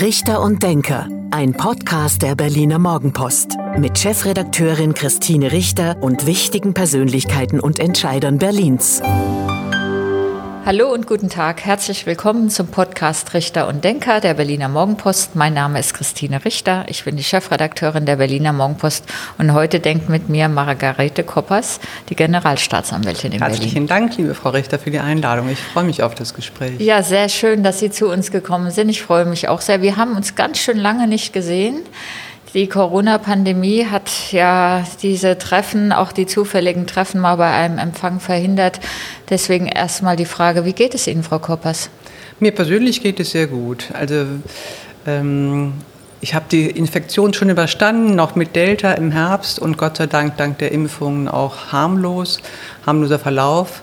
Richter und Denker, ein Podcast der Berliner Morgenpost mit Chefredakteurin Christine Richter und wichtigen Persönlichkeiten und Entscheidern Berlins. Hallo und guten Tag. Herzlich willkommen zum Podcast Richter und Denker der Berliner Morgenpost. Mein Name ist Christine Richter. Ich bin die Chefredakteurin der Berliner Morgenpost und heute denkt mit mir Margarete Koppers, die Generalstaatsanwältin in Herzlichen Berlin. Herzlichen Dank, liebe Frau Richter, für die Einladung. Ich freue mich auf das Gespräch. Ja, sehr schön, dass Sie zu uns gekommen sind. Ich freue mich auch sehr. Wir haben uns ganz schön lange nicht gesehen. Die Corona-Pandemie hat ja diese Treffen, auch die zufälligen Treffen mal bei einem Empfang verhindert. Deswegen erstmal die Frage, wie geht es Ihnen, Frau Koppers? Mir persönlich geht es sehr gut. Also ähm, ich habe die Infektion schon überstanden, noch mit Delta im Herbst und Gott sei Dank dank der Impfungen auch harmlos, harmloser Verlauf.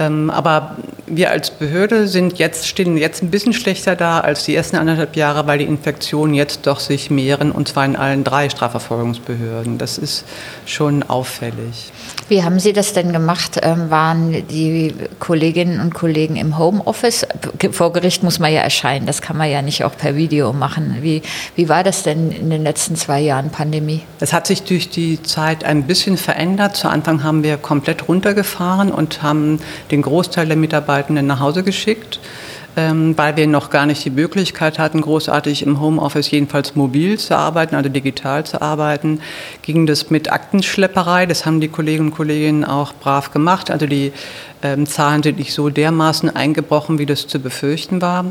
Ähm, aber wir als Behörde sind jetzt, stehen jetzt ein bisschen schlechter da als die ersten anderthalb Jahre, weil die Infektionen jetzt doch sich mehren und zwar in allen drei Strafverfolgungsbehörden. Das ist schon auffällig. Wie haben Sie das denn gemacht? Ähm, waren die Kolleginnen und Kollegen im Homeoffice? Vor Gericht muss man ja erscheinen, das kann man ja nicht auch per Video machen. Wie, wie war das denn in den letzten zwei Jahren Pandemie? Es hat sich durch die Zeit ein bisschen verändert. Zu Anfang haben wir komplett runtergefahren und haben den Großteil der Mitarbeitenden nach Hause geschickt ähm, weil wir noch gar nicht die Möglichkeit hatten, großartig im Homeoffice jedenfalls mobil zu arbeiten, also digital zu arbeiten, ging das mit Aktenschlepperei. Das haben die Kolleginnen und Kollegen auch brav gemacht. Also die ähm, Zahlen sind nicht so dermaßen eingebrochen, wie das zu befürchten war.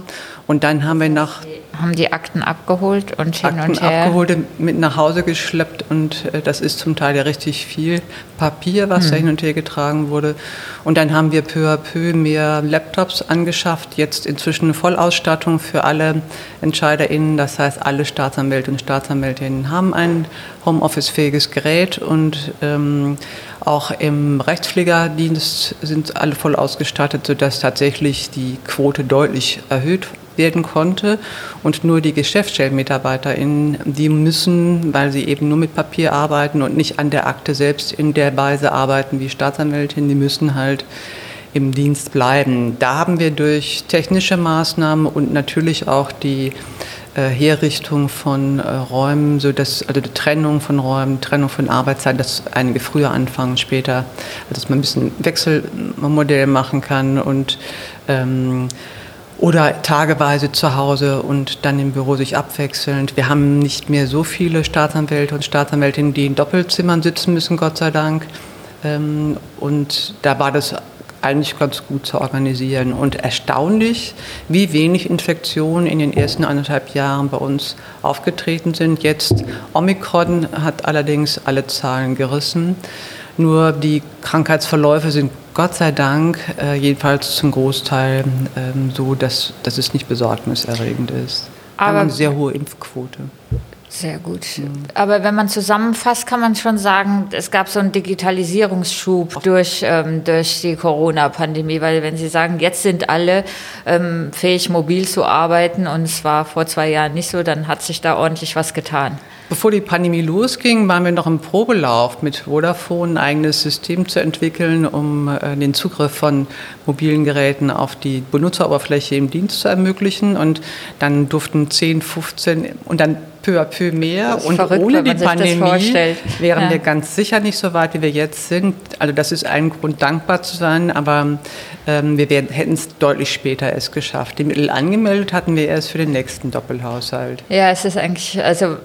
Und dann haben wir nach haben die Akten abgeholt und hin Akten und her abgeholt, mit nach Hause geschleppt und äh, das ist zum Teil ja richtig viel Papier, was hm. da hin und her getragen wurde. Und dann haben wir peu à peu mehr Laptops angeschafft, jetzt inzwischen eine Vollausstattung für alle EntscheiderInnen. Das heißt, alle Staatsanwälte und Staatsanwältinnen haben ein Homeoffice-fähiges Gerät und ähm, auch im Rechtspflegerdienst sind alle voll ausgestattet, sodass tatsächlich die Quote deutlich erhöht werden konnte. Und nur die GeschäftsstellenmitarbeiterInnen, die müssen, weil sie eben nur mit Papier arbeiten und nicht an der Akte selbst in der Weise arbeiten wie Staatsanwältin, die müssen halt im Dienst bleiben. Da haben wir durch technische Maßnahmen und natürlich auch die äh, Herrichtung von äh, Räumen, so dass, also die Trennung von Räumen, Trennung von Arbeitszeit, dass einige früher anfangen, später, also dass man ein bisschen Wechselmodell machen kann und ähm, oder tageweise zu Hause und dann im Büro sich abwechselnd. Wir haben nicht mehr so viele Staatsanwälte und Staatsanwältinnen, die in Doppelzimmern sitzen müssen, Gott sei Dank. Ähm, und da war das eigentlich ganz gut zu organisieren. Und erstaunlich, wie wenig Infektionen in den ersten anderthalb Jahren bei uns aufgetreten sind. Jetzt Omikron hat allerdings alle Zahlen gerissen. Nur die Krankheitsverläufe sind Gott sei Dank äh, jedenfalls zum Großteil ähm, so, dass, dass es nicht besorgniserregend ist. Aber Wir haben eine sehr hohe Impfquote. Sehr gut. Aber wenn man zusammenfasst, kann man schon sagen, es gab so einen Digitalisierungsschub durch, ähm, durch die Corona-Pandemie, weil wenn Sie sagen, jetzt sind alle ähm, fähig, mobil zu arbeiten und es war vor zwei Jahren nicht so, dann hat sich da ordentlich was getan. Bevor die Pandemie losging, waren wir noch im Probelauf mit Vodafone ein eigenes System zu entwickeln, um äh, den Zugriff von mobilen Geräten auf die Benutzeroberfläche im Dienst zu ermöglichen. Und dann durften 10, 15 und dann peu à peu mehr. Und verrückt, ohne die Pandemie wären ja. wir ganz sicher nicht so weit, wie wir jetzt sind. Also das ist ein Grund, dankbar zu sein, aber ähm, wir hätten es deutlich später erst geschafft. Die Mittel angemeldet hatten wir erst für den nächsten Doppelhaushalt. Ja, es ist eigentlich, also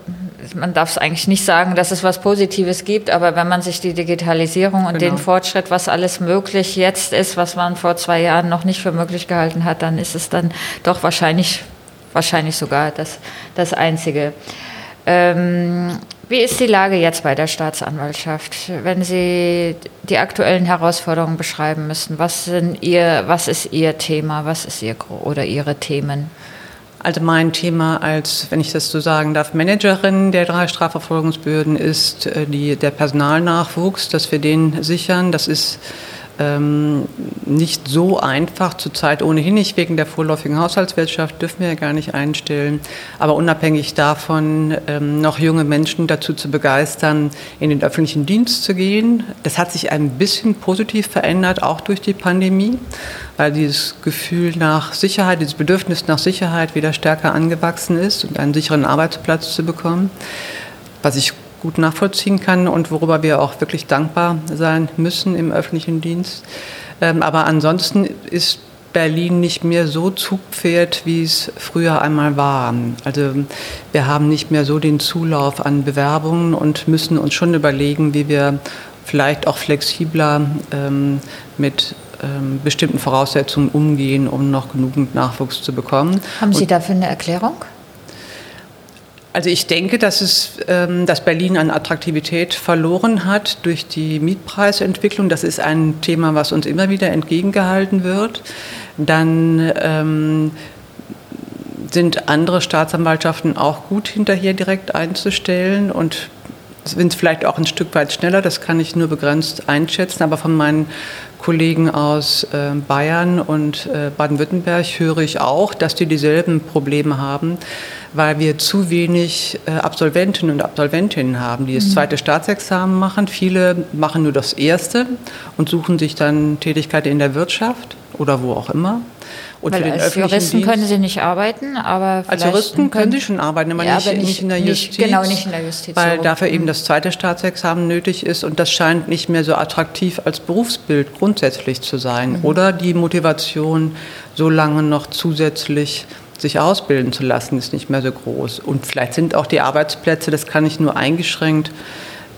man darf es eigentlich nicht sagen, dass es was Positives gibt, aber wenn man sich die Digitalisierung und genau. den Fortschritt, was alles möglich jetzt ist, was man vor zwei Jahren noch nicht für möglich gehalten hat, dann ist es dann doch wahrscheinlich, wahrscheinlich sogar das, das Einzige. Ähm, wie ist die Lage jetzt bei der Staatsanwaltschaft? Wenn Sie die aktuellen Herausforderungen beschreiben müssen, was, sind Ihr, was ist Ihr Thema, was ist Ihr oder Ihre Themen? Also mein Thema als, wenn ich das so sagen darf, Managerin der drei Strafverfolgungsbehörden ist äh, die, der Personalnachwuchs, dass wir den sichern. Das ist ähm, nicht so einfach, zurzeit ohnehin nicht wegen der vorläufigen Haushaltswirtschaft, dürfen wir ja gar nicht einstellen, aber unabhängig davon ähm, noch junge Menschen dazu zu begeistern, in den öffentlichen Dienst zu gehen. Das hat sich ein bisschen positiv verändert, auch durch die Pandemie, weil dieses Gefühl nach Sicherheit, dieses Bedürfnis nach Sicherheit wieder stärker angewachsen ist und einen sicheren Arbeitsplatz zu bekommen, was ich gut nachvollziehen kann und worüber wir auch wirklich dankbar sein müssen im öffentlichen Dienst. Ähm, aber ansonsten ist Berlin nicht mehr so Zugpferd, wie es früher einmal war. Also wir haben nicht mehr so den Zulauf an Bewerbungen und müssen uns schon überlegen, wie wir vielleicht auch flexibler ähm, mit ähm, bestimmten Voraussetzungen umgehen, um noch genügend Nachwuchs zu bekommen. Haben Sie und dafür eine Erklärung? Also ich denke, dass, es, ähm, dass Berlin an Attraktivität verloren hat durch die Mietpreisentwicklung. Das ist ein Thema, was uns immer wieder entgegengehalten wird. Dann ähm, sind andere Staatsanwaltschaften auch gut hinterher direkt einzustellen und sind vielleicht auch ein Stück weit schneller, das kann ich nur begrenzt einschätzen, aber von meinen Kollegen aus äh, Bayern und äh, Baden-Württemberg höre ich auch, dass die dieselben Probleme haben, weil wir zu wenig äh, Absolventinnen und Absolventinnen haben, die das mhm. zweite Staatsexamen machen. Viele machen nur das erste und suchen sich dann Tätigkeit in der Wirtschaft oder wo auch immer. Und Weil als Juristen Dienst, können Sie nicht arbeiten, aber als Juristen können Sie schon arbeiten, aber, ja, nicht, aber nicht, nicht, in der Justiz. genau, nicht in der Justiz. Weil so. dafür eben das zweite Staatsexamen nötig ist und das scheint nicht mehr so attraktiv als Berufsbild grundsätzlich zu sein. Mhm. Oder die Motivation, so lange noch zusätzlich sich ausbilden zu lassen, ist nicht mehr so groß. Und vielleicht sind auch die Arbeitsplätze, das kann ich nur eingeschränkt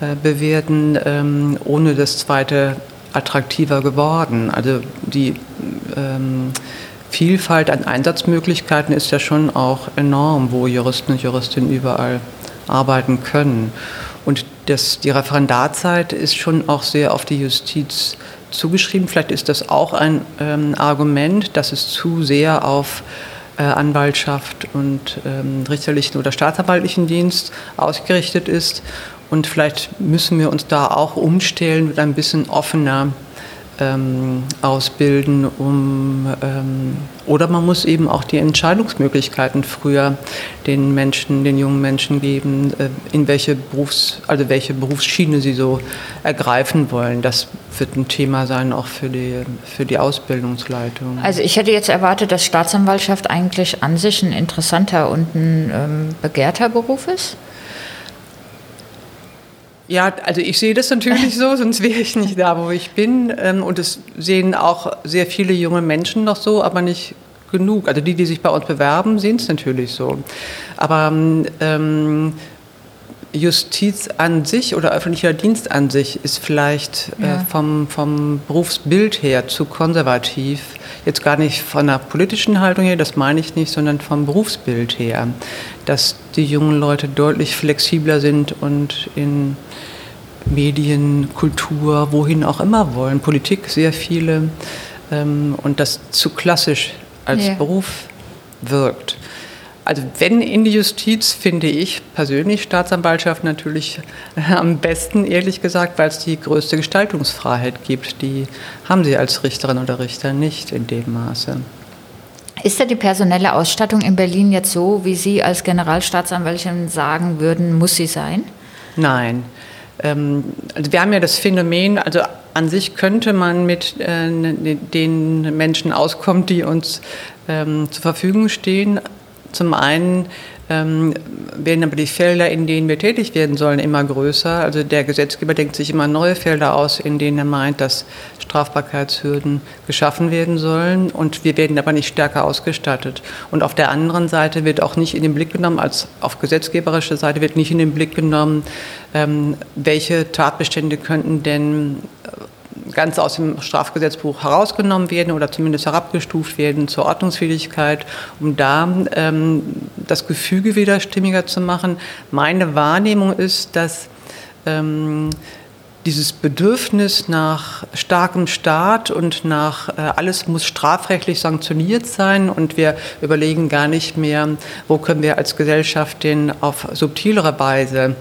äh, bewerten, ähm, ohne das zweite attraktiver geworden. Also die ähm, Vielfalt an Einsatzmöglichkeiten ist ja schon auch enorm, wo Juristen und Juristinnen überall arbeiten können. Und das, die Referendarzeit ist schon auch sehr auf die Justiz zugeschrieben. Vielleicht ist das auch ein ähm, Argument, dass es zu sehr auf äh, Anwaltschaft und ähm, richterlichen oder staatsanwaltlichen Dienst ausgerichtet ist. Und vielleicht müssen wir uns da auch umstellen mit ein bisschen offener ähm, ausbilden, um ähm, oder man muss eben auch die Entscheidungsmöglichkeiten früher den Menschen, den jungen Menschen geben, äh, in welche Berufs, also welche Berufsschiene sie so ergreifen wollen. Das wird ein Thema sein auch für die für die Ausbildungsleitung. Also ich hätte jetzt erwartet, dass Staatsanwaltschaft eigentlich an sich ein interessanter und ein ähm, begehrter Beruf ist. Ja, also ich sehe das natürlich so, sonst wäre ich nicht da, wo ich bin. Ähm, und es sehen auch sehr viele junge Menschen noch so, aber nicht genug. Also die, die sich bei uns bewerben, sehen es natürlich so. Aber ähm, Justiz an sich oder öffentlicher Dienst an sich ist vielleicht äh, ja. äh, vom, vom Berufsbild her zu konservativ. Jetzt gar nicht von der politischen Haltung her, das meine ich nicht, sondern vom Berufsbild her. Dass die jungen Leute deutlich flexibler sind und in Medien, Kultur, wohin auch immer wollen, Politik sehr viele ähm, und das zu klassisch als ja. Beruf wirkt. Also wenn in die Justiz, finde ich persönlich Staatsanwaltschaft natürlich am besten, ehrlich gesagt, weil es die größte Gestaltungsfreiheit gibt. Die haben sie als Richterin oder Richter nicht in dem Maße. Ist da die personelle Ausstattung in Berlin jetzt so, wie Sie als Generalstaatsanwältin sagen würden, muss sie sein? Nein. Ähm, also wir haben ja das Phänomen, also an sich könnte man mit äh, den Menschen auskommen, die uns ähm, zur Verfügung stehen. Zum einen ähm, werden aber die Felder, in denen wir tätig werden sollen, immer größer. Also der Gesetzgeber denkt sich immer neue Felder aus, in denen er meint, dass Strafbarkeitshürden geschaffen werden sollen. Und wir werden aber nicht stärker ausgestattet. Und auf der anderen Seite wird auch nicht in den Blick genommen, als auf gesetzgeberischer Seite wird nicht in den Blick genommen, ähm, welche Tatbestände könnten denn ganz aus dem Strafgesetzbuch herausgenommen werden oder zumindest herabgestuft werden zur Ordnungsfähigkeit, um da ähm, das Gefüge wieder stimmiger zu machen. Meine Wahrnehmung ist, dass ähm, dieses Bedürfnis nach starkem Staat und nach äh, alles muss strafrechtlich sanktioniert sein und wir überlegen gar nicht mehr, wo können wir als Gesellschaft denn auf subtilere Weise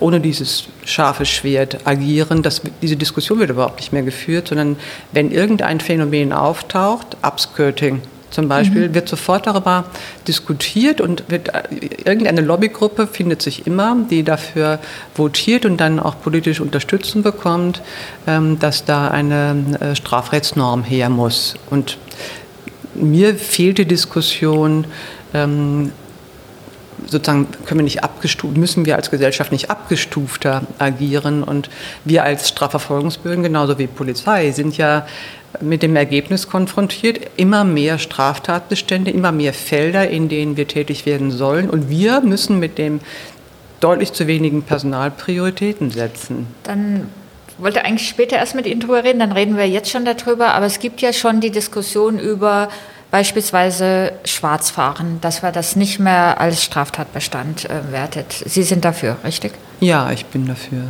ohne dieses scharfe Schwert agieren. Das, diese Diskussion wird überhaupt nicht mehr geführt, sondern wenn irgendein Phänomen auftaucht, Upskirting zum Beispiel, mhm. wird sofort darüber diskutiert und wird, äh, irgendeine Lobbygruppe findet sich immer, die dafür votiert und dann auch politisch Unterstützung bekommt, ähm, dass da eine äh, Strafrechtsnorm her muss. Und mir fehlt die Diskussion, ähm, sozusagen können wir nicht abgestuft, müssen wir als Gesellschaft nicht abgestufter agieren. Und wir als Strafverfolgungsbehörden, genauso wie Polizei, sind ja mit dem Ergebnis konfrontiert, immer mehr Straftatbestände, immer mehr Felder, in denen wir tätig werden sollen. Und wir müssen mit dem deutlich zu wenigen Personal Prioritäten setzen. Dann wollte eigentlich später erst mit Ihnen drüber reden, dann reden wir jetzt schon darüber. Aber es gibt ja schon die Diskussion über beispielsweise Schwarzfahren, dass man das nicht mehr als Straftatbestand äh, wertet. Sie sind dafür, richtig? Ja, ich bin dafür.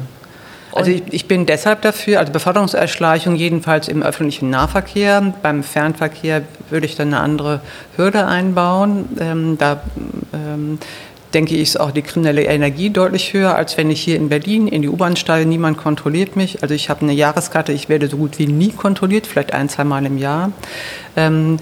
Also ich, ich, bin deshalb dafür, also Beförderungserschleichung jedenfalls im öffentlichen Nahverkehr. Beim Fernverkehr würde ich dann eine andere Hürde einbauen. Ähm, da ähm, denke ich, ist auch die kriminelle Energie deutlich höher, als wenn ich hier in Berlin in die U-Bahn steige. Niemand kontrolliert mich. Also ich habe eine Jahreskarte, ich werde so gut wie nie kontrolliert, vielleicht ein, zwei Mal im Jahr. Ähm,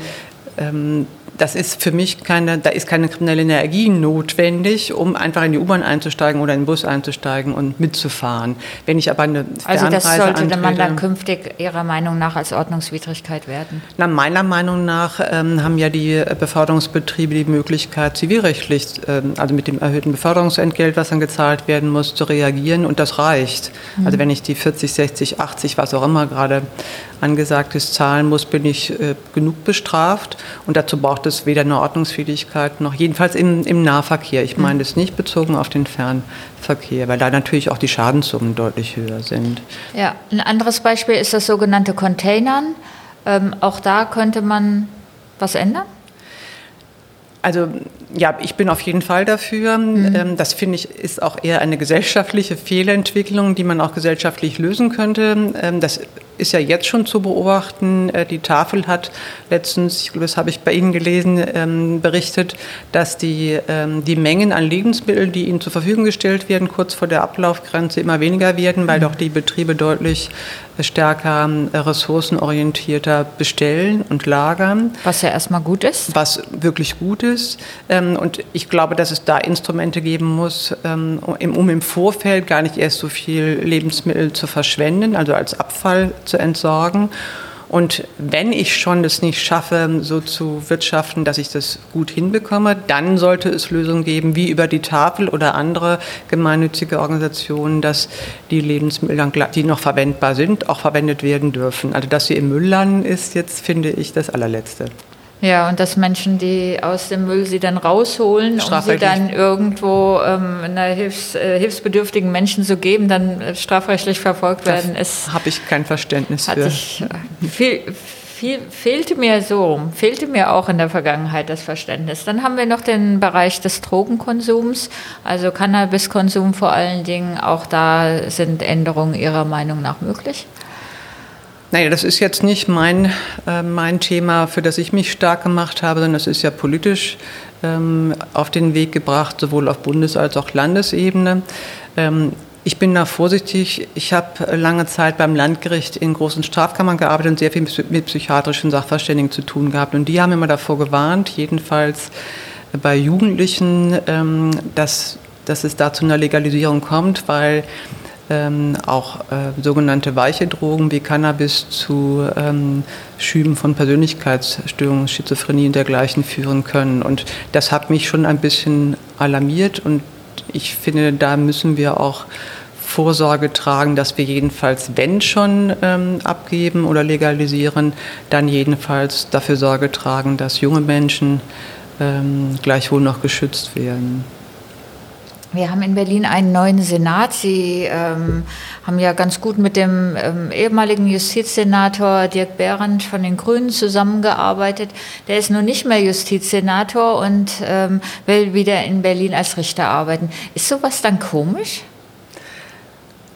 das ist für mich keine, da ist keine kriminelle Energie notwendig, um einfach in die U-Bahn einzusteigen oder in den Bus einzusteigen und mitzufahren. Wenn ich aber eine Also das sollte antrete, man dann künftig Ihrer Meinung nach als Ordnungswidrigkeit werden? Na, meiner Meinung nach ähm, haben ja die Beförderungsbetriebe die Möglichkeit, zivilrechtlich, ähm, also mit dem erhöhten Beförderungsentgelt, was dann gezahlt werden muss, zu reagieren und das reicht. Mhm. Also wenn ich die 40, 60, 80, was auch immer gerade angesagtes zahlen muss, bin ich äh, genug bestraft und dazu braucht es weder eine Ordnungswidrigkeit noch, jedenfalls im, im Nahverkehr. Ich meine das nicht bezogen auf den Fernverkehr, weil da natürlich auch die Schadenssummen deutlich höher sind. Ja, ein anderes Beispiel ist das sogenannte Containern. Ähm, auch da könnte man was ändern? Also ja, ich bin auf jeden Fall dafür. Mhm. Ähm, das finde ich ist auch eher eine gesellschaftliche Fehlentwicklung, die man auch gesellschaftlich lösen könnte. Ähm, das ist ja jetzt schon zu beobachten. Äh, die Tafel hat letztens, ich glaube, das habe ich bei Ihnen gelesen, ähm, berichtet, dass die, die Mengen an Lebensmitteln, die ihnen zur Verfügung gestellt werden, kurz vor der Ablaufgrenze immer weniger werden, weil doch die Betriebe deutlich stärker äh, ressourcenorientierter bestellen und lagern. Was ja erstmal gut ist. Was wirklich gut ist. Ähm, und ich glaube, dass es da Instrumente geben muss, ähm, um im Vorfeld gar nicht erst so viel Lebensmittel zu verschwenden, also als Abfall zu entsorgen. Und wenn ich schon das nicht schaffe, so zu wirtschaften, dass ich das gut hinbekomme, dann sollte es Lösungen geben, wie über die Tafel oder andere gemeinnützige Organisationen, dass die Lebensmittel, die noch verwendbar sind, auch verwendet werden dürfen. Also dass sie im Müll landen, ist jetzt, finde ich, das allerletzte. Ja, und dass Menschen, die aus dem Müll sie dann rausholen, um sie dann irgendwo ähm, einer Hilfs-, äh, hilfsbedürftigen Menschen zu geben, dann äh, strafrechtlich verfolgt werden, ist. Habe ich kein Verständnis für. Ich, äh, viel, viel, fehlte mir so, fehlte mir auch in der Vergangenheit das Verständnis. Dann haben wir noch den Bereich des Drogenkonsums, also Cannabiskonsum vor allen Dingen. Auch da sind Änderungen Ihrer Meinung nach möglich? Naja, das ist jetzt nicht mein, äh, mein Thema, für das ich mich stark gemacht habe, sondern das ist ja politisch ähm, auf den Weg gebracht, sowohl auf Bundes- als auch Landesebene. Ähm, ich bin da vorsichtig. Ich habe lange Zeit beim Landgericht in großen Strafkammern gearbeitet und sehr viel mit psychiatrischen Sachverständigen zu tun gehabt. Und die haben immer davor gewarnt, jedenfalls bei Jugendlichen, ähm, dass, dass es da zu einer Legalisierung kommt, weil ähm, auch äh, sogenannte weiche Drogen wie Cannabis zu ähm, Schüben von Persönlichkeitsstörungen, Schizophrenie und dergleichen führen können. Und das hat mich schon ein bisschen alarmiert und ich finde, da müssen wir auch Vorsorge tragen, dass wir jedenfalls, wenn schon ähm, abgeben oder legalisieren, dann jedenfalls dafür Sorge tragen, dass junge Menschen ähm, gleichwohl noch geschützt werden. Wir haben in Berlin einen neuen Senat. Sie ähm, haben ja ganz gut mit dem ähm, ehemaligen Justizsenator Dirk Behrendt von den Grünen zusammengearbeitet. Der ist nun nicht mehr Justizsenator und ähm, will wieder in Berlin als Richter arbeiten. Ist sowas dann komisch?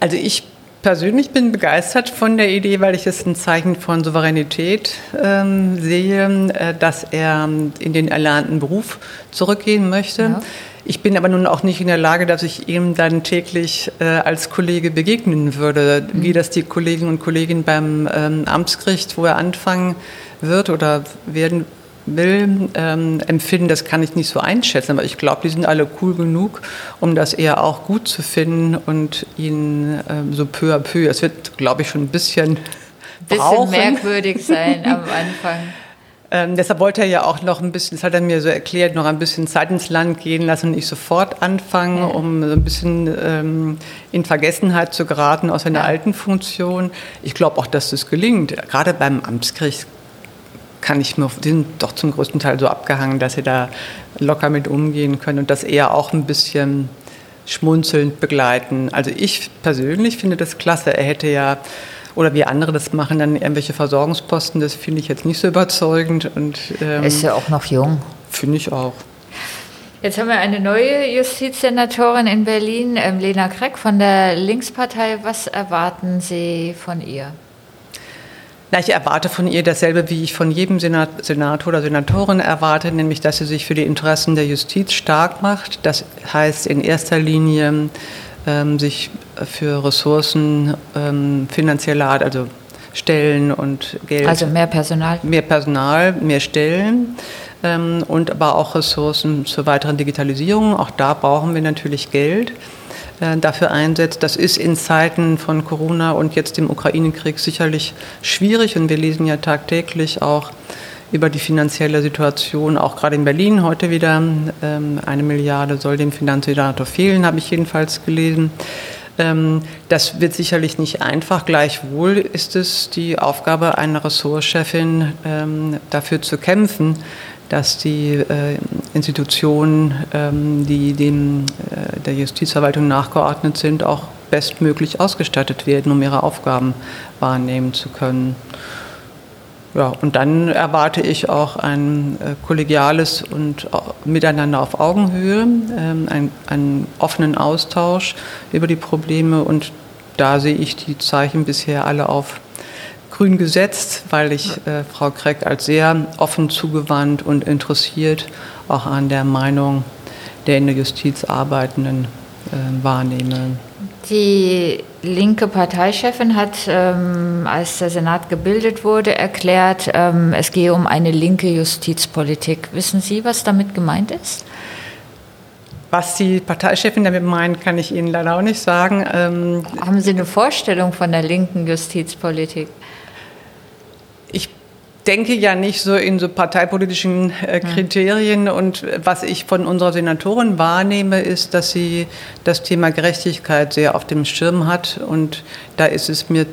Also ich persönlich bin begeistert von der Idee, weil ich es ein Zeichen von Souveränität ähm, sehe, äh, dass er in den erlernten Beruf zurückgehen möchte. Ja. Ich bin aber nun auch nicht in der Lage, dass ich ihm dann täglich äh, als Kollege begegnen würde, mhm. wie das die Kolleginnen und Kollegen beim ähm, Amtsgericht, wo er anfangen wird oder werden will, ähm, empfinden, das kann ich nicht so einschätzen. Aber ich glaube, die sind alle cool genug, um das eher auch gut zu finden und ihn ähm, so peu à peu, es wird, glaube ich, schon ein bisschen Bisschen merkwürdig sein am Anfang. Ähm, deshalb wollte er ja auch noch ein bisschen, das hat er mir so erklärt, noch ein bisschen Zeit ins Land gehen lassen und nicht sofort anfangen, um so ein bisschen ähm, in Vergessenheit zu geraten aus seiner ja. alten Funktion. Ich glaube auch, dass das gelingt. Gerade beim Amtsgericht kann ich mir, die sind doch zum größten Teil so abgehangen, dass sie da locker mit umgehen können und das eher auch ein bisschen schmunzelnd begleiten. Also ich persönlich finde das klasse. Er hätte ja, oder wie andere das machen, dann irgendwelche Versorgungsposten, das finde ich jetzt nicht so überzeugend. Und, ähm, ist ja auch noch jung. Finde ich auch. Jetzt haben wir eine neue Justizsenatorin in Berlin, ähm, Lena Kreck von der Linkspartei. Was erwarten Sie von ihr? Na, ich erwarte von ihr dasselbe, wie ich von jedem Senat, Senator oder Senatorin erwarte, nämlich, dass sie sich für die Interessen der Justiz stark macht. Das heißt in erster Linie ähm, sich für Ressourcen ähm, finanzieller Art, also Stellen und Geld. Also mehr Personal. Mehr Personal, mehr Stellen ähm, und aber auch Ressourcen zur weiteren Digitalisierung. Auch da brauchen wir natürlich Geld. Äh, dafür einsetzt. Das ist in Zeiten von Corona und jetzt dem Ukraine-Krieg sicherlich schwierig und wir lesen ja tagtäglich auch über die finanzielle Situation, auch gerade in Berlin heute wieder. Ähm, eine Milliarde soll dem Finanzsenator fehlen, habe ich jedenfalls gelesen. Ähm, das wird sicherlich nicht einfach. Gleichwohl ist es die Aufgabe einer Ressortchefin, ähm, dafür zu kämpfen, dass die äh, Institutionen, ähm, die dem, äh, der Justizverwaltung nachgeordnet sind, auch bestmöglich ausgestattet werden, um ihre Aufgaben wahrnehmen zu können. Ja, und dann erwarte ich auch ein äh, kollegiales und äh, Miteinander auf Augenhöhe, ähm, ein, einen offenen Austausch über die Probleme und da sehe ich die Zeichen bisher alle auf grün gesetzt, weil ich äh, Frau Kreck als sehr offen zugewandt und interessiert auch an der Meinung der in der Justiz Arbeitenden äh, wahrnehme. Die linke Parteichefin hat, ähm, als der Senat gebildet wurde, erklärt, ähm, es gehe um eine linke Justizpolitik. Wissen Sie, was damit gemeint ist? Was die Parteichefin damit meint, kann ich Ihnen leider auch nicht sagen. Ähm, Haben Sie eine Vorstellung von der linken Justizpolitik? Denke ja nicht so in so parteipolitischen äh, Kriterien. Und was ich von unserer Senatorin wahrnehme, ist, dass sie das Thema Gerechtigkeit sehr auf dem Schirm hat. Und da ist es mir,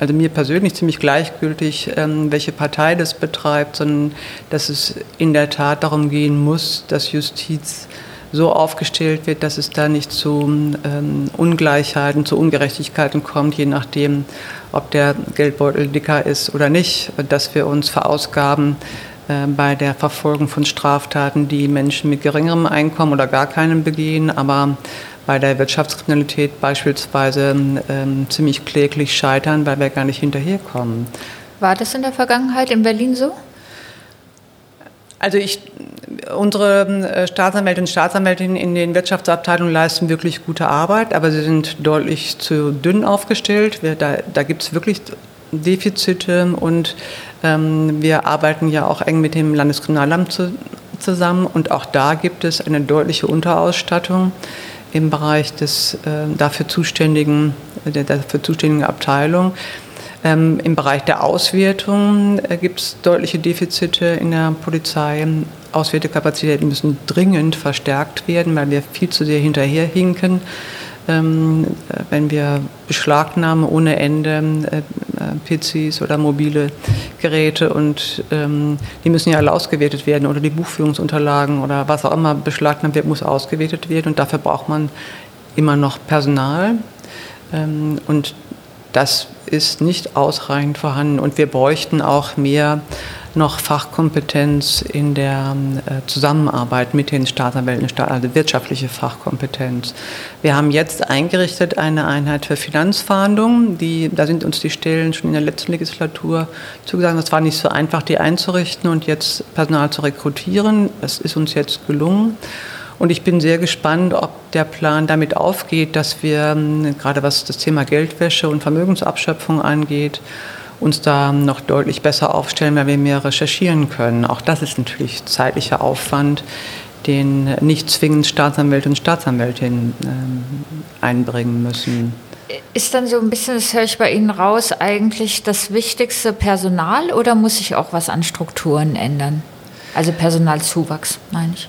also mir persönlich ziemlich gleichgültig, ähm, welche Partei das betreibt, sondern dass es in der Tat darum gehen muss, dass Justiz so aufgestellt wird, dass es da nicht zu ähm, Ungleichheiten, zu Ungerechtigkeiten kommt, je nachdem, ob der Geldbeutel dicker ist oder nicht, dass wir uns verausgaben äh, bei der Verfolgung von Straftaten, die Menschen mit geringerem Einkommen oder gar keinem begehen, aber bei der Wirtschaftskriminalität beispielsweise ähm, ziemlich kläglich scheitern, weil wir gar nicht hinterherkommen. War das in der Vergangenheit in Berlin so? Also ich, unsere äh, Staatsanwältinnen und Staatsanwältinnen in den Wirtschaftsabteilungen leisten wirklich gute Arbeit, aber sie sind deutlich zu dünn aufgestellt. Wir, da da gibt es wirklich Defizite und ähm, wir arbeiten ja auch eng mit dem Landeskriminalamt zu, zusammen und auch da gibt es eine deutliche Unterausstattung im Bereich des äh, dafür zuständigen, der dafür zuständigen Abteilung. Ähm, Im Bereich der Auswertung äh, gibt es deutliche Defizite in der Polizei. Auswertekapazitäten müssen dringend verstärkt werden, weil wir viel zu sehr hinterherhinken. Ähm, äh, wenn wir Beschlagnahmen ohne Ende, äh, äh PCs oder mobile Geräte und ähm, die müssen ja alle ausgewertet werden oder die Buchführungsunterlagen oder was auch immer beschlagnahmt wird, muss ausgewertet werden und dafür braucht man immer noch Personal. Ähm, und das ist nicht ausreichend vorhanden und wir bräuchten auch mehr noch Fachkompetenz in der äh, Zusammenarbeit mit den Staatsanwälten, also wirtschaftliche Fachkompetenz. Wir haben jetzt eingerichtet eine Einheit für Finanzverhandlungen. Die, da sind uns die Stellen schon in der letzten Legislatur zugesagt. Es war nicht so einfach, die einzurichten und jetzt Personal zu rekrutieren. Das ist uns jetzt gelungen. Und ich bin sehr gespannt, ob der Plan damit aufgeht, dass wir ähm, gerade was das Thema Geldwäsche und Vermögensabschöpfung angeht, uns da noch deutlich besser aufstellen, weil wir mehr recherchieren können. Auch das ist natürlich zeitlicher Aufwand, den nicht zwingend Staatsanwälte und Staatsanwältinnen ähm, einbringen müssen. Ist dann so ein bisschen, das höre ich bei Ihnen raus, eigentlich das wichtigste Personal oder muss sich auch was an Strukturen ändern? Also Personalzuwachs, meine ich.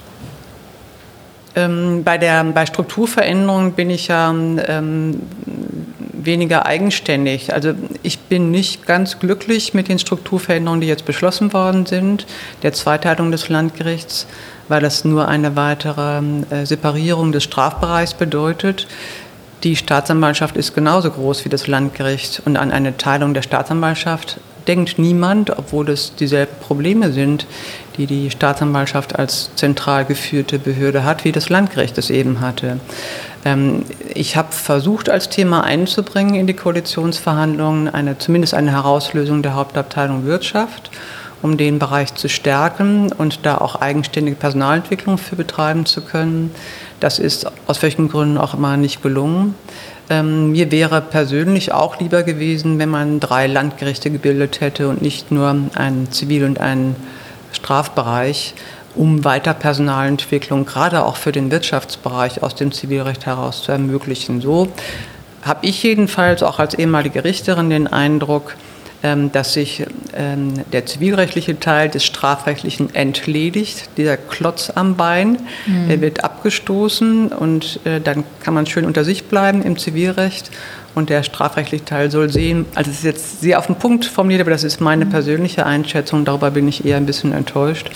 Ähm, bei, der, bei Strukturveränderungen bin ich ja ähm, weniger eigenständig. Also ich bin nicht ganz glücklich mit den Strukturveränderungen, die jetzt beschlossen worden sind, der Zweiteilung des Landgerichts, weil das nur eine weitere äh, Separierung des Strafbereichs bedeutet. Die Staatsanwaltschaft ist genauso groß wie das Landgericht und an eine Teilung der Staatsanwaltschaft denkt niemand, obwohl es dieselben Probleme sind, die die Staatsanwaltschaft als zentral geführte Behörde hat, wie das Landgericht es eben hatte. Ähm, ich habe versucht, als Thema einzubringen in die Koalitionsverhandlungen eine, zumindest eine Herauslösung der Hauptabteilung Wirtschaft, um den Bereich zu stärken und da auch eigenständige Personalentwicklung für betreiben zu können. Das ist aus welchen Gründen auch immer nicht gelungen. Ähm, mir wäre persönlich auch lieber gewesen, wenn man drei Landgerichte gebildet hätte und nicht nur einen Zivil- und einen Strafbereich, um weiter Personalentwicklung gerade auch für den Wirtschaftsbereich aus dem Zivilrecht heraus zu ermöglichen. So habe ich jedenfalls auch als ehemalige Richterin den Eindruck, dass sich ähm, der zivilrechtliche Teil des Strafrechtlichen entledigt, dieser Klotz am Bein, mhm. der wird abgestoßen und äh, dann kann man schön unter sich bleiben im Zivilrecht und der strafrechtliche Teil soll sehen, also es ist jetzt sehr auf den Punkt formuliert, aber das ist meine mhm. persönliche Einschätzung, darüber bin ich eher ein bisschen enttäuscht,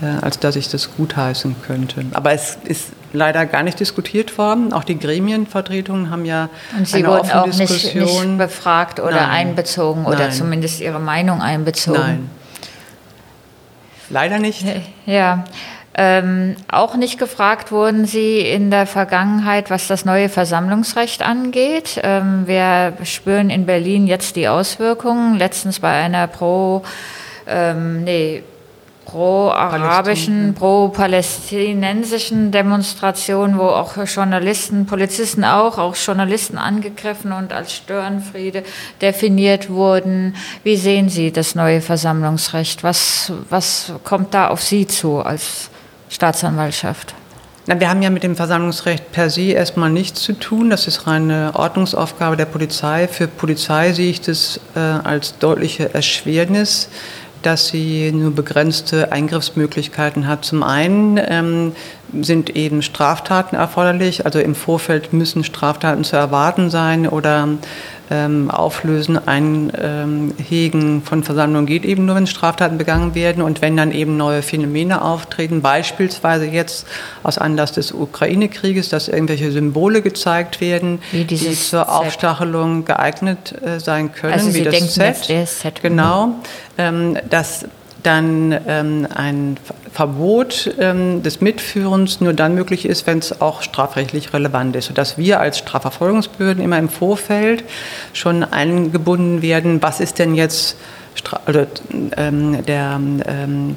äh, als dass ich das gutheißen könnte. Aber es ist leider gar nicht diskutiert worden. Auch die Gremienvertretungen haben ja Und Sie eine wurden auch nicht, nicht, befragt oder Nein. einbezogen oder Nein. zumindest Ihre Meinung einbezogen? Nein. Leider nicht. Ja. Ähm, auch nicht gefragt wurden Sie in der Vergangenheit, was das neue Versammlungsrecht angeht. Ähm, wir spüren in Berlin jetzt die Auswirkungen. Letztens bei einer Pro, ähm, nee, pro-arabischen, pro-palästinensischen Demonstration, wo auch Journalisten, Polizisten auch, auch Journalisten angegriffen und als Störenfriede definiert wurden. Wie sehen Sie das neue Versammlungsrecht? Was, was kommt da auf Sie zu als Staatsanwaltschaft? Na, wir haben ja mit dem Versammlungsrecht per se erstmal nichts zu tun. Das ist reine Ordnungsaufgabe der Polizei. Für Polizei sehe ich das äh, als deutliche Erschwernis, dass sie nur begrenzte Eingriffsmöglichkeiten hat. Zum einen ähm, sind eben Straftaten erforderlich, also im Vorfeld müssen Straftaten zu erwarten sein oder ähm, Auflösen, Einhegen von Versammlungen geht eben nur, wenn Straftaten begangen werden und wenn dann eben neue Phänomene auftreten, beispielsweise jetzt aus Anlass des Ukraine-Krieges, dass irgendwelche Symbole gezeigt werden, die zur Aufstachelung geeignet äh, sein können, also wie Sie das denken, Set. Das Set. Genau, ähm, dass dann ähm, ein Verbot ähm, des Mitführens nur dann möglich ist, wenn es auch strafrechtlich relevant ist, sodass wir als Strafverfolgungsbehörden immer im Vorfeld schon eingebunden werden, was ist denn jetzt Stra oder, ähm, der ähm,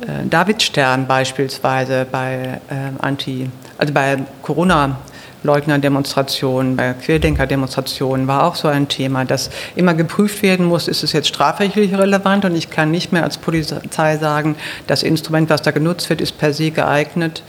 äh, Davidstern beispielsweise bei äh, Anti, also bei Corona Leugnerdemonstrationen, bei Querdenkerdemonstrationen war auch so ein Thema, dass immer geprüft werden muss, ist es jetzt strafrechtlich relevant? Und ich kann nicht mehr als Polizei sagen, das Instrument, was da genutzt wird, ist per se geeignet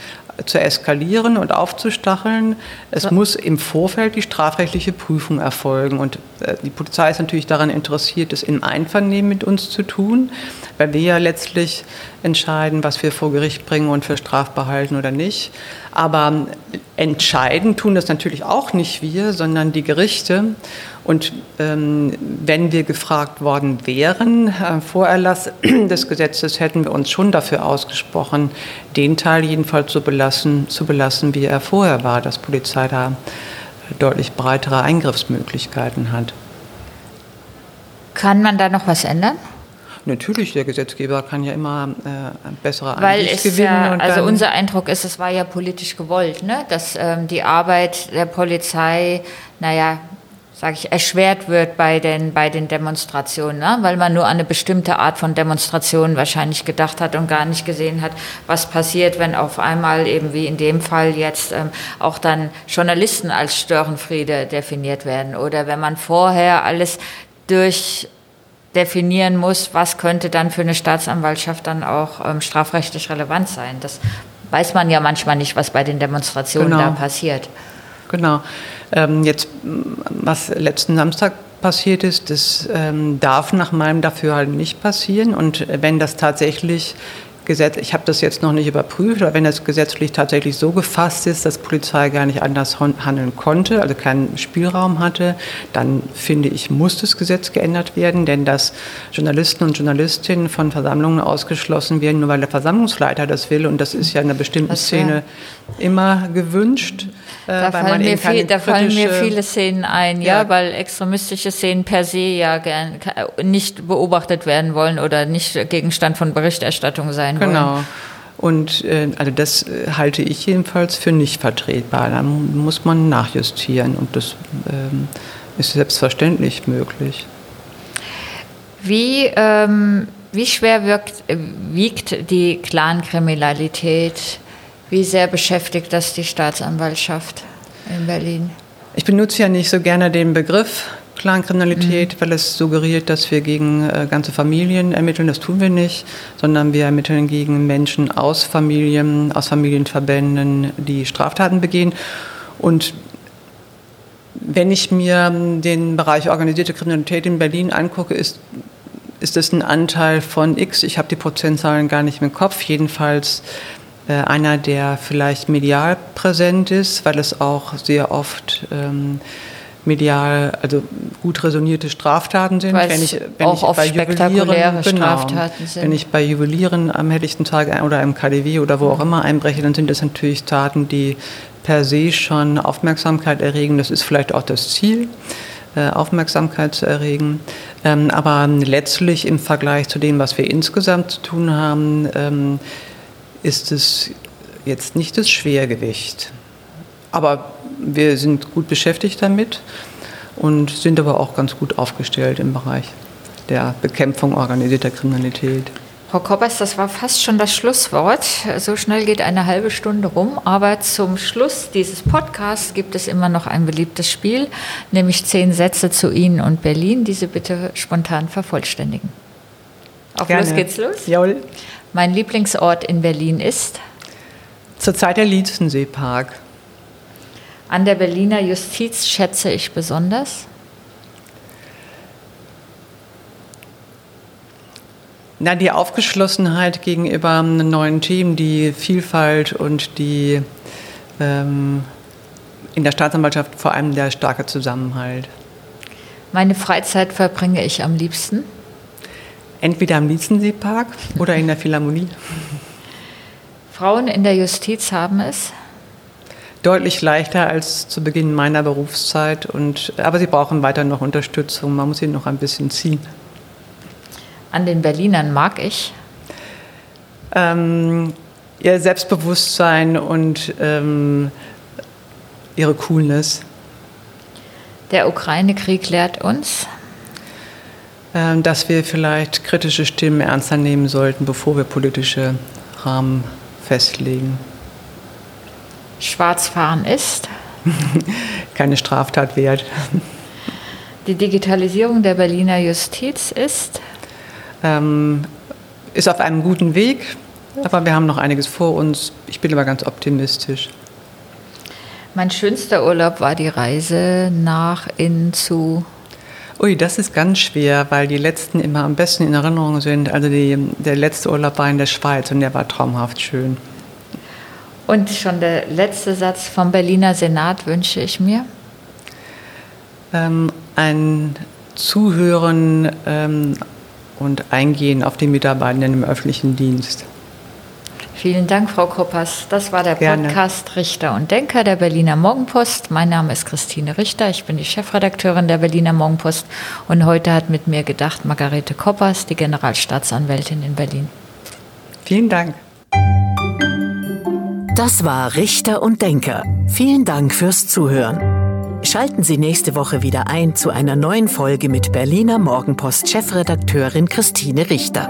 zu eskalieren und aufzustacheln. Es ja. muss im Vorfeld die strafrechtliche Prüfung erfolgen. Und äh, die Polizei ist natürlich daran interessiert, es im Einvernehmen mit uns zu tun, weil wir ja letztlich entscheiden, was wir vor Gericht bringen und für strafbar halten oder nicht. Aber entscheiden tun das natürlich auch nicht wir, sondern die Gerichte. Und ähm, wenn wir gefragt worden wären äh, vor Erlass des Gesetzes, hätten wir uns schon dafür ausgesprochen, den Teil jedenfalls so belassen, zu belassen, wie er vorher war, dass Polizei da deutlich breitere Eingriffsmöglichkeiten hat. Kann man da noch was ändern? Natürlich, der Gesetzgeber kann ja immer äh, bessere Weil es gewinnen. Ja, also unser Eindruck ist, es war ja politisch gewollt, ne? dass ähm, die Arbeit der Polizei, naja, sage ich, erschwert wird bei den, bei den Demonstrationen, ne? weil man nur an eine bestimmte Art von Demonstrationen wahrscheinlich gedacht hat und gar nicht gesehen hat, was passiert, wenn auf einmal eben wie in dem Fall jetzt ähm, auch dann Journalisten als Störenfriede definiert werden oder wenn man vorher alles durch definieren muss, was könnte dann für eine Staatsanwaltschaft dann auch ähm, strafrechtlich relevant sein. Das weiß man ja manchmal nicht, was bei den Demonstrationen genau. da passiert. Genau. Ähm, jetzt, was letzten Samstag passiert ist, das ähm, darf nach meinem Dafürhalten nicht passieren. Und wenn das tatsächlich Gesetz, ich habe das jetzt noch nicht überprüft, aber wenn das gesetzlich tatsächlich so gefasst ist, dass Polizei gar nicht anders handeln konnte, also keinen Spielraum hatte, dann finde ich, muss das Gesetz geändert werden, denn dass Journalisten und Journalistinnen von Versammlungen ausgeschlossen werden, nur weil der Versammlungsleiter das will, und das ist ja in einer bestimmten Szene immer gewünscht. Äh, da, fallen mir, viel, da fallen mir, viele Szenen ein, ja, ja, weil extremistische Szenen per se ja gern, nicht beobachtet werden wollen oder nicht Gegenstand von Berichterstattung sein genau. wollen. Genau. Und äh, also das äh, halte ich jedenfalls für nicht vertretbar. Da muss man nachjustieren und das ähm, ist selbstverständlich möglich. Wie, ähm, wie schwer wirkt, wiegt die Clankriminalität wie sehr beschäftigt das die Staatsanwaltschaft in Berlin? Ich benutze ja nicht so gerne den Begriff Clankriminalität, mhm. weil es suggeriert, dass wir gegen äh, ganze Familien ermitteln. Das tun wir nicht, sondern wir ermitteln gegen Menschen aus Familien, aus Familienverbänden, die Straftaten begehen. Und wenn ich mir den Bereich organisierte Kriminalität in Berlin angucke, ist, ist es ein Anteil von X. Ich habe die Prozentzahlen gar nicht im Kopf. Jedenfalls einer, der vielleicht medial präsent ist, weil es auch sehr oft ähm, medial, also gut resonierte Straftaten sind. Weil wenn ich, wenn auch ich oft bei spektakuläre genau, Straftaten sind. Wenn ich bei Juwelieren am helllichten Tag oder im KDW oder wo auch mhm. immer einbreche, dann sind das natürlich Taten, die per se schon Aufmerksamkeit erregen. Das ist vielleicht auch das Ziel, äh, Aufmerksamkeit zu erregen. Ähm, aber letztlich im Vergleich zu dem, was wir insgesamt zu tun haben, ähm, ist es jetzt nicht das Schwergewicht. Aber wir sind gut beschäftigt damit und sind aber auch ganz gut aufgestellt im Bereich der Bekämpfung organisierter Kriminalität. Frau Koppers, das war fast schon das Schlusswort. So schnell geht eine halbe Stunde rum. Aber zum Schluss dieses Podcasts gibt es immer noch ein beliebtes Spiel, nämlich zehn Sätze zu Ihnen und Berlin. Diese bitte spontan vervollständigen. Auf Gerne. los geht's los. Jawohl. Mein Lieblingsort in Berlin ist? Zurzeit der Lietzenseepark. An der Berliner Justiz schätze ich besonders? Na, die Aufgeschlossenheit gegenüber neuen Themen, die Vielfalt und die ähm, in der Staatsanwaltschaft vor allem der starke Zusammenhalt. Meine Freizeit verbringe ich am liebsten? Entweder am Lietzenseepark oder in der Philharmonie. Frauen in der Justiz haben es? Deutlich leichter als zu Beginn meiner Berufszeit, und, aber sie brauchen weiter noch Unterstützung. Man muss sie noch ein bisschen ziehen. An den Berlinern mag ich? Ähm, ihr Selbstbewusstsein und ähm, ihre Coolness. Der Ukraine-Krieg lehrt uns? Ähm, dass wir vielleicht kritische Stimmen ernster nehmen sollten, bevor wir politische Rahmen festlegen. Schwarzfahren ist? Keine Straftat wert. Die Digitalisierung der Berliner Justiz ist? Ähm, ist auf einem guten Weg, aber wir haben noch einiges vor uns. Ich bin aber ganz optimistisch. Mein schönster Urlaub war die Reise nach innen zu Ui, das ist ganz schwer, weil die letzten immer am besten in Erinnerung sind. Also die, der letzte Urlaub war in der Schweiz und der war traumhaft schön. Und schon der letzte Satz vom Berliner Senat wünsche ich mir? Ähm, ein Zuhören ähm, und Eingehen auf die Mitarbeitenden im öffentlichen Dienst. Vielen Dank, Frau Koppers. Das war der Podcast Gerne. Richter und Denker der Berliner Morgenpost. Mein Name ist Christine Richter. Ich bin die Chefredakteurin der Berliner Morgenpost. Und heute hat mit mir gedacht Margarete Koppers, die Generalstaatsanwältin in Berlin. Vielen Dank. Das war Richter und Denker. Vielen Dank fürs Zuhören. Schalten Sie nächste Woche wieder ein zu einer neuen Folge mit Berliner Morgenpost Chefredakteurin Christine Richter.